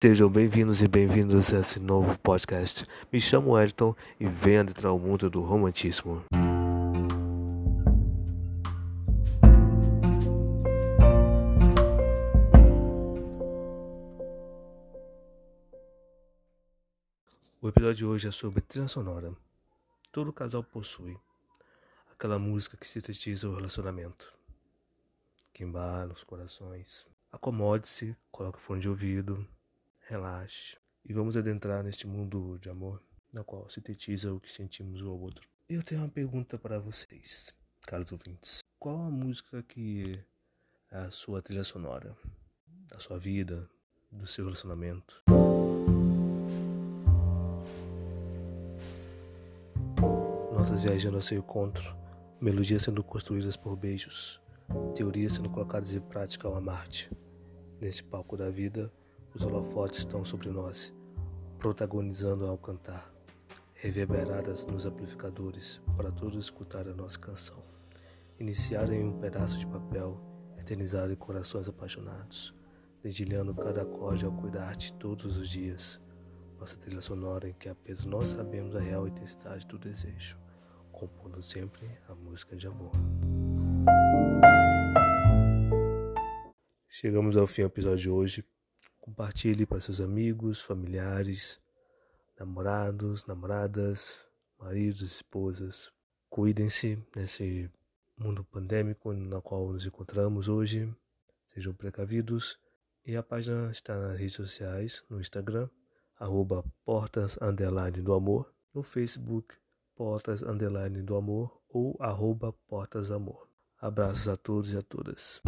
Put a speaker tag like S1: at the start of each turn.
S1: Sejam bem-vindos e bem-vindos a esse novo podcast. Me chamo Elton e venho adentrar o mundo do romantismo. O episódio de hoje é sobre trilha sonora. Todo casal possui aquela música que sintetiza o relacionamento, que embala os corações. Acomode-se, coloque fone de ouvido, relaxe e vamos adentrar neste mundo de amor na qual sintetiza o que sentimos um ao outro. Eu tenho uma pergunta para vocês, caros ouvintes. Qual a música que é a sua trilha sonora da sua vida, do seu relacionamento? Nossas viajando ao seu encontro, melodias sendo construídas por beijos, teorias sendo colocadas em prática ao amar-te. Nesse palco da vida, os holofotes estão sobre nós, protagonizando ao cantar, reverberadas nos amplificadores para todos escutar a nossa canção. Iniciar em um pedaço de papel, eternizar em corações apaixonados, dedilhando cada acorde ao cuidar-te todos os dias. Nossa trilha sonora em que apenas nós sabemos a real intensidade do desejo, compondo sempre a música de amor. Chegamos ao fim do episódio de hoje. Compartilhe para seus amigos, familiares, namorados, namoradas, maridos, esposas. Cuidem-se nesse mundo pandêmico no qual nos encontramos hoje. Sejam precavidos. E a página está nas redes sociais, no Instagram, arroba portas underline do amor, no Facebook, portas underline do amor ou arroba portas amor. Abraços a todos e a todas.